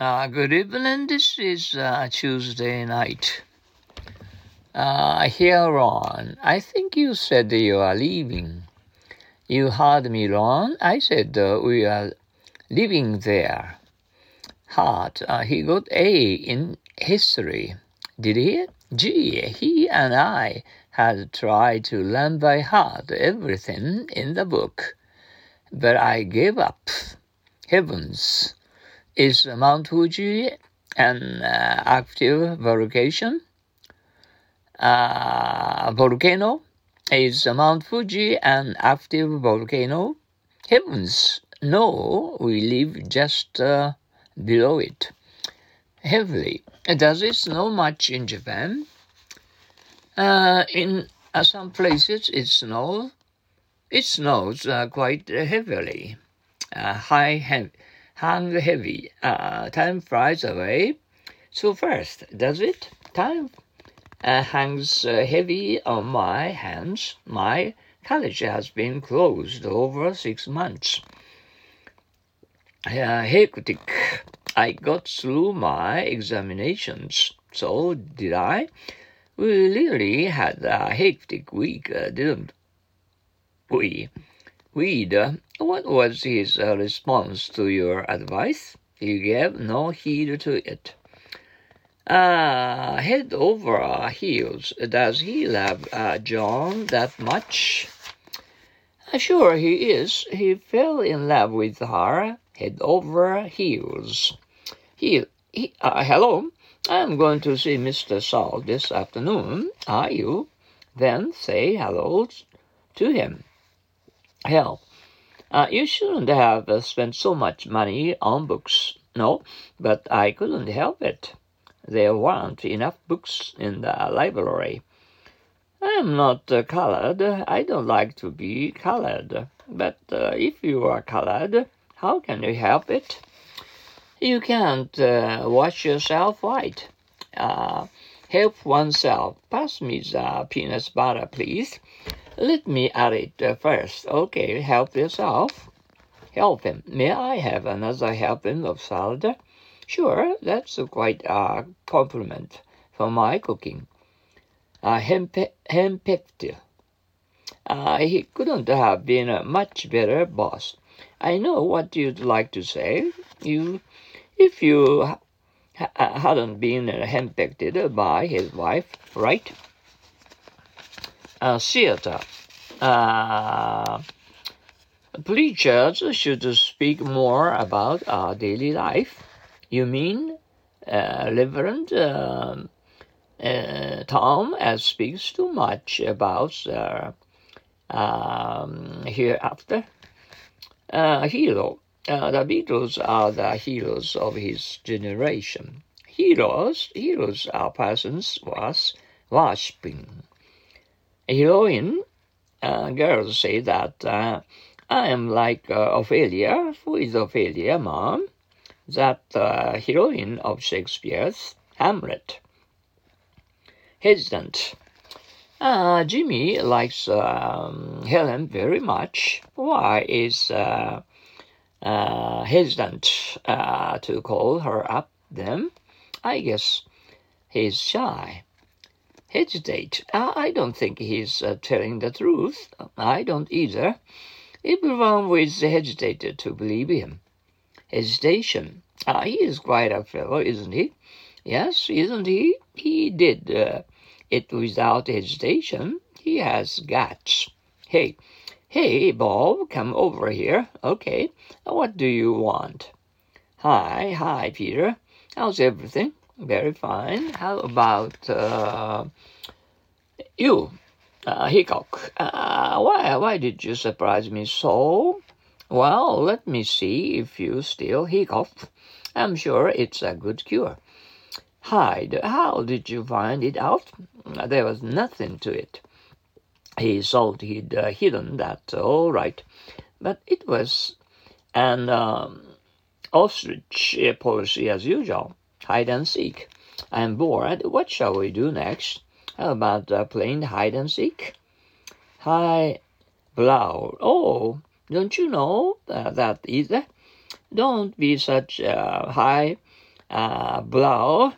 Uh, good evening. This is uh, Tuesday night. Uh, here on, I think you said you are leaving. You heard me wrong. I said uh, we are living there. Hard. Uh, he got A in history. Did he? Gee, he and I had tried to learn by heart everything in the book, but I gave up. Heavens, is Mount Fuji an uh, active volcano? Uh, volcano? Is Mount Fuji an active volcano? Heavens, no, we live just uh, below it. Heavily. Does it snow much in Japan? Uh, in uh, some places it snows. It snows uh, quite heavily. High, heavy, hang heavy. Uh, time flies away. So fast, does it? Time uh, hangs heavy on my hands. My college has been closed over six months. hectic. I got through my examinations. So did I. We really had a hectic week, uh, didn't we? Uh, what was his uh, response to your advice? He gave no heed to it. Uh, head over heels. Does he love uh, John that much? Uh, sure he is. He fell in love with her head over heels. He, he uh, hello, I'm going to see Mr. Saul this afternoon. Are you? Then say hello to him. Hell, uh, you shouldn't have uh, spent so much money on books. No, but I couldn't help it. There weren't enough books in the library. I'm not uh, colored. I don't like to be colored. But uh, if you are colored, how can you help it? You can't uh, wash yourself white. Uh, help oneself. Pass me the peanut butter, please. Let me add it uh, first. Okay, help yourself. Help him. May I have another helping of salad? Sure, that's quite a compliment for my cooking. Uh, Hempect. Uh, he couldn't have been a much better boss. I know what you'd like to say. You if you ha- hadn't been handpicked by his wife, right? Uh, theater. Uh, preachers should speak more about our daily life. You mean uh, Reverend Thomas speaks too much about uh, um, hereafter? Uh, hero. Uh, the Beatles are the heroes of his generation. Heroes, heroes are persons worth worshipping. Heroine, uh, girls say that uh, I am like uh, Ophelia. Who is Ophelia, mom? That uh, heroine of Shakespeare's Hamlet. Hesitant. Uh, Jimmy likes um, Helen very much. Why is uh, hesitant to call her up then. I guess he's shy. Hesitate. I don't think he's uh, telling the truth. I don't either. Everyone was hesitated to believe him. Hesitation. Uh, he is quite a fellow, isn't he? Yes, isn't he? He did uh, it without hesitation. He has guts. Hey, Hey, Bob, come over here. Okay, what do you want? Hi, hi, Peter. How's everything? Very fine. How about uh, you, uh, Hickok? Uh, why, why did you surprise me so? Well, let me see if you still hiccough. I'm sure it's a good cure. Hyde, how did you find it out? There was nothing to it he thought he'd uh, hidden that all right, but it was an um, ostrich policy as usual, hide and seek. I'm bored. What shall we do next? How about uh, playing hide and seek? Hi, Blau. Oh, don't you know uh, that either? Don't be such a high uh, blow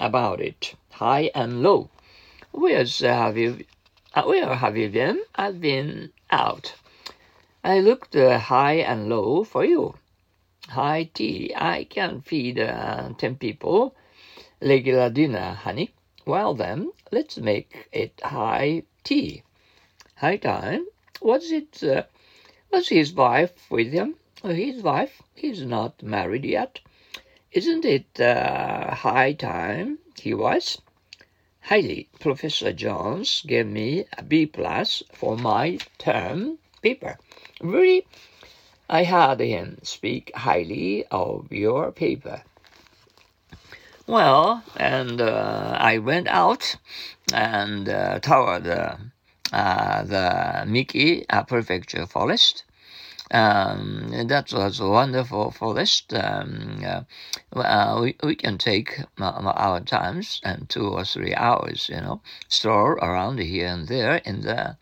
about it, high and low. Where's uh, have you? Uh, where have you been? I've been out. I looked uh, high and low for you. High tea. I can feed uh, ten people. Regular dinner, honey. Well then, let's make it high tea. High time. Was it? Uh, was his wife with him? His wife? He's not married yet. Isn't it uh, high time he was? Highly. Professor Jones gave me a B plus for my term paper. Really? I heard him speak highly of your paper. Well, and uh, I went out and uh, toward uh, the Miki Prefecture Forest. Um, that was a wonderful forest. Um, uh, uh, we, we can take our times and two or three hours, you know, stroll around here and there in the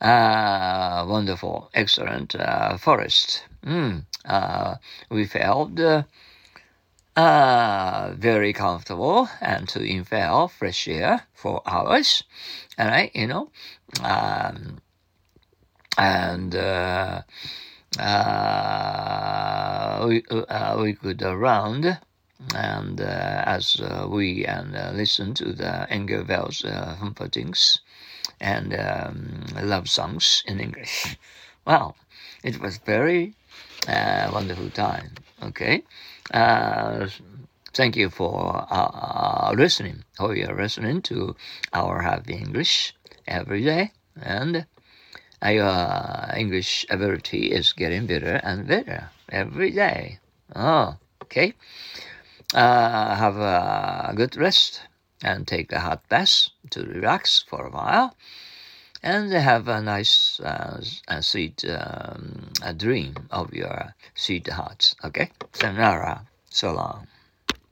uh, wonderful, excellent uh, forest. Mm, uh, we felt uh, very comfortable and to inhale fresh air for hours, and I, you know, um, and uh, uh, we uh, we could around and uh, as uh, we and uh, listen to the Engelbert's uh, Humperdinck's and um, love songs in English. Well, it was very wonderful time. Okay, thank you for listening. Oh, you're listening to our Happy English every day, and your English ability is getting better and better every day. Oh, okay. Uh, have a good rest and take a hot bath to relax for a while and have a nice uh, sweet um, a dream of your sweethearts. Okay? Sayonara. So long.